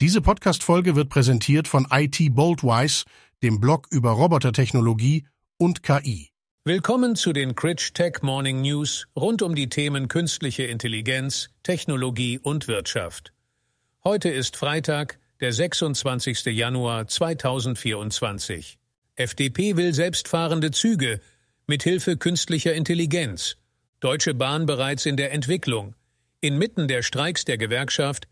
Diese Podcast-Folge wird präsentiert von IT Boldwise, dem Blog über Robotertechnologie und KI. Willkommen zu den Critch Tech Morning News rund um die Themen künstliche Intelligenz, Technologie und Wirtschaft. Heute ist Freitag, der 26. Januar 2024. FDP will selbstfahrende Züge mithilfe künstlicher Intelligenz. Deutsche Bahn bereits in der Entwicklung. Inmitten der Streiks der Gewerkschaft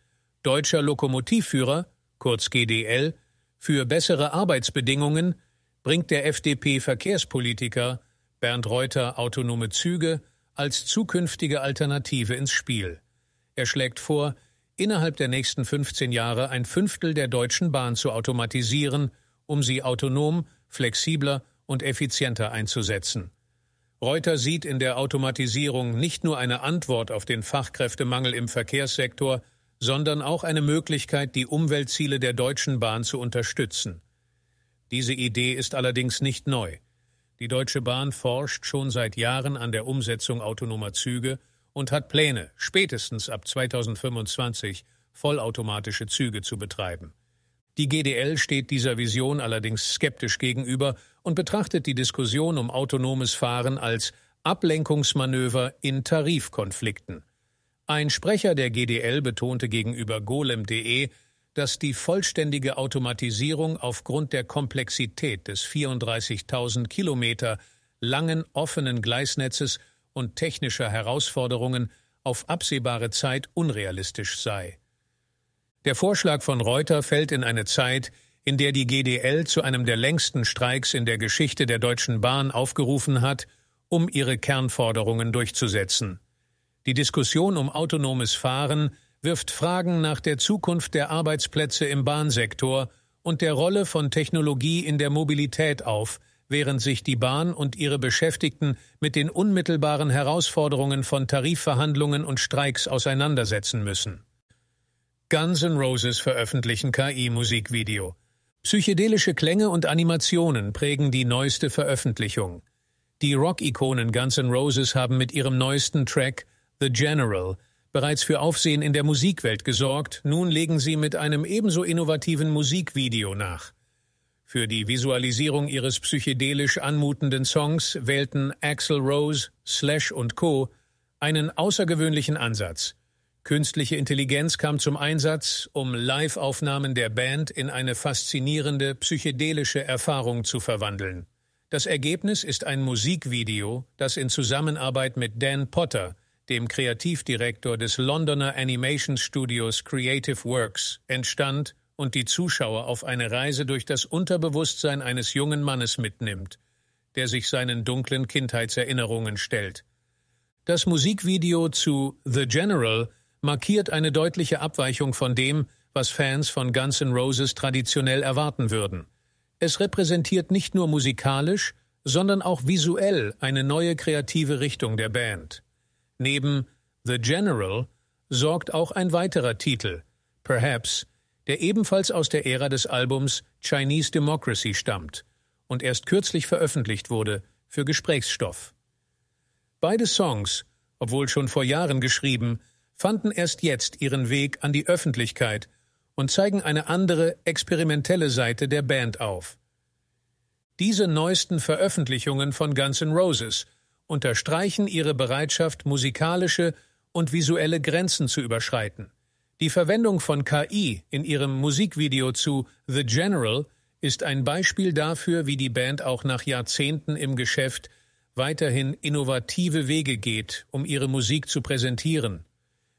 Deutscher Lokomotivführer, kurz GDL, für bessere Arbeitsbedingungen bringt der FDP-Verkehrspolitiker Bernd Reuter autonome Züge als zukünftige Alternative ins Spiel. Er schlägt vor, innerhalb der nächsten 15 Jahre ein Fünftel der Deutschen Bahn zu automatisieren, um sie autonom, flexibler und effizienter einzusetzen. Reuter sieht in der Automatisierung nicht nur eine Antwort auf den Fachkräftemangel im Verkehrssektor, sondern auch eine Möglichkeit, die Umweltziele der Deutschen Bahn zu unterstützen. Diese Idee ist allerdings nicht neu. Die Deutsche Bahn forscht schon seit Jahren an der Umsetzung autonomer Züge und hat Pläne, spätestens ab 2025 vollautomatische Züge zu betreiben. Die GDL steht dieser Vision allerdings skeptisch gegenüber und betrachtet die Diskussion um autonomes Fahren als Ablenkungsmanöver in Tarifkonflikten. Ein Sprecher der GDL betonte gegenüber golem.de, dass die vollständige Automatisierung aufgrund der Komplexität des 34.000 Kilometer langen offenen Gleisnetzes und technischer Herausforderungen auf absehbare Zeit unrealistisch sei. Der Vorschlag von Reuter fällt in eine Zeit, in der die GDL zu einem der längsten Streiks in der Geschichte der Deutschen Bahn aufgerufen hat, um ihre Kernforderungen durchzusetzen. Die Diskussion um autonomes Fahren wirft Fragen nach der Zukunft der Arbeitsplätze im Bahnsektor und der Rolle von Technologie in der Mobilität auf, während sich die Bahn und ihre Beschäftigten mit den unmittelbaren Herausforderungen von Tarifverhandlungen und Streiks auseinandersetzen müssen. Guns N' Roses veröffentlichen KI-Musikvideo. Psychedelische Klänge und Animationen prägen die neueste Veröffentlichung. Die Rock-Ikonen Guns N' Roses haben mit ihrem neuesten Track The General bereits für Aufsehen in der Musikwelt gesorgt, nun legen sie mit einem ebenso innovativen Musikvideo nach. Für die Visualisierung ihres psychedelisch anmutenden Songs wählten Axel Rose, Slash und Co. einen außergewöhnlichen Ansatz. Künstliche Intelligenz kam zum Einsatz, um Live-Aufnahmen der Band in eine faszinierende psychedelische Erfahrung zu verwandeln. Das Ergebnis ist ein Musikvideo, das in Zusammenarbeit mit Dan Potter, dem Kreativdirektor des Londoner Animation Studios Creative Works, entstand und die Zuschauer auf eine Reise durch das Unterbewusstsein eines jungen Mannes mitnimmt, der sich seinen dunklen Kindheitserinnerungen stellt. Das Musikvideo zu The General markiert eine deutliche Abweichung von dem, was Fans von Guns N' Roses traditionell erwarten würden. Es repräsentiert nicht nur musikalisch, sondern auch visuell eine neue kreative Richtung der Band. Neben The General sorgt auch ein weiterer Titel, Perhaps, der ebenfalls aus der Ära des Albums Chinese Democracy stammt und erst kürzlich veröffentlicht wurde, für Gesprächsstoff. Beide Songs, obwohl schon vor Jahren geschrieben, fanden erst jetzt ihren Weg an die Öffentlichkeit und zeigen eine andere, experimentelle Seite der Band auf. Diese neuesten Veröffentlichungen von Guns N' Roses unterstreichen ihre Bereitschaft, musikalische und visuelle Grenzen zu überschreiten. Die Verwendung von KI in ihrem Musikvideo zu The General ist ein Beispiel dafür, wie die Band auch nach Jahrzehnten im Geschäft weiterhin innovative Wege geht, um ihre Musik zu präsentieren.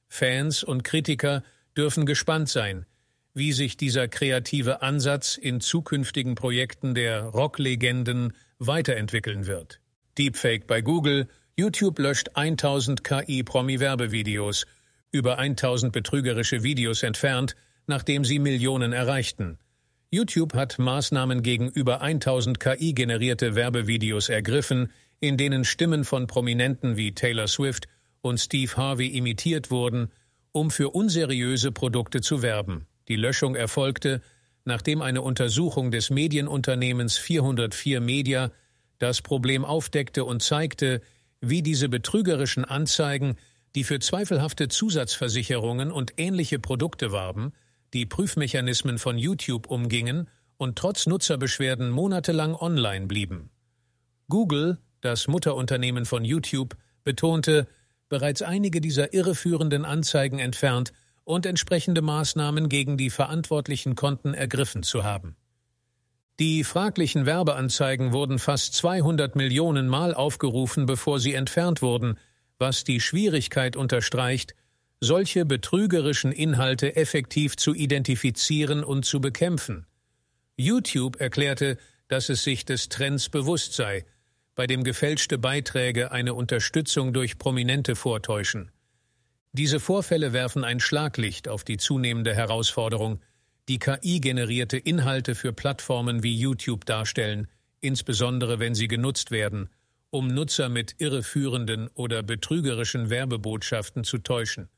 Fans und Kritiker dürfen gespannt sein, wie sich dieser kreative Ansatz in zukünftigen Projekten der Rocklegenden weiterentwickeln wird. Deepfake bei Google, YouTube löscht 1000 KI-Promi-Werbevideos, über 1000 betrügerische Videos entfernt, nachdem sie Millionen erreichten. YouTube hat Maßnahmen gegen über 1000 KI-generierte Werbevideos ergriffen, in denen Stimmen von Prominenten wie Taylor Swift und Steve Harvey imitiert wurden, um für unseriöse Produkte zu werben. Die Löschung erfolgte, nachdem eine Untersuchung des Medienunternehmens 404 Media das Problem aufdeckte und zeigte, wie diese betrügerischen Anzeigen, die für zweifelhafte Zusatzversicherungen und ähnliche Produkte warben, die Prüfmechanismen von YouTube umgingen und trotz Nutzerbeschwerden monatelang online blieben. Google, das Mutterunternehmen von YouTube, betonte, bereits einige dieser irreführenden Anzeigen entfernt und entsprechende Maßnahmen gegen die verantwortlichen Konten ergriffen zu haben. Die fraglichen Werbeanzeigen wurden fast 200 Millionen Mal aufgerufen, bevor sie entfernt wurden, was die Schwierigkeit unterstreicht, solche betrügerischen Inhalte effektiv zu identifizieren und zu bekämpfen. YouTube erklärte, dass es sich des Trends bewusst sei, bei dem gefälschte Beiträge eine Unterstützung durch Prominente vortäuschen. Diese Vorfälle werfen ein Schlaglicht auf die zunehmende Herausforderung, die KI-generierte Inhalte für Plattformen wie YouTube darstellen, insbesondere wenn sie genutzt werden, um Nutzer mit irreführenden oder betrügerischen Werbebotschaften zu täuschen.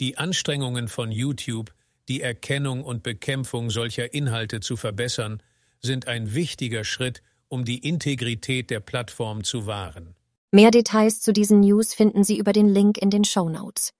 Die Anstrengungen von YouTube, die Erkennung und Bekämpfung solcher Inhalte zu verbessern, sind ein wichtiger Schritt, um die Integrität der Plattform zu wahren. Mehr Details zu diesen News finden Sie über den Link in den Show Notes.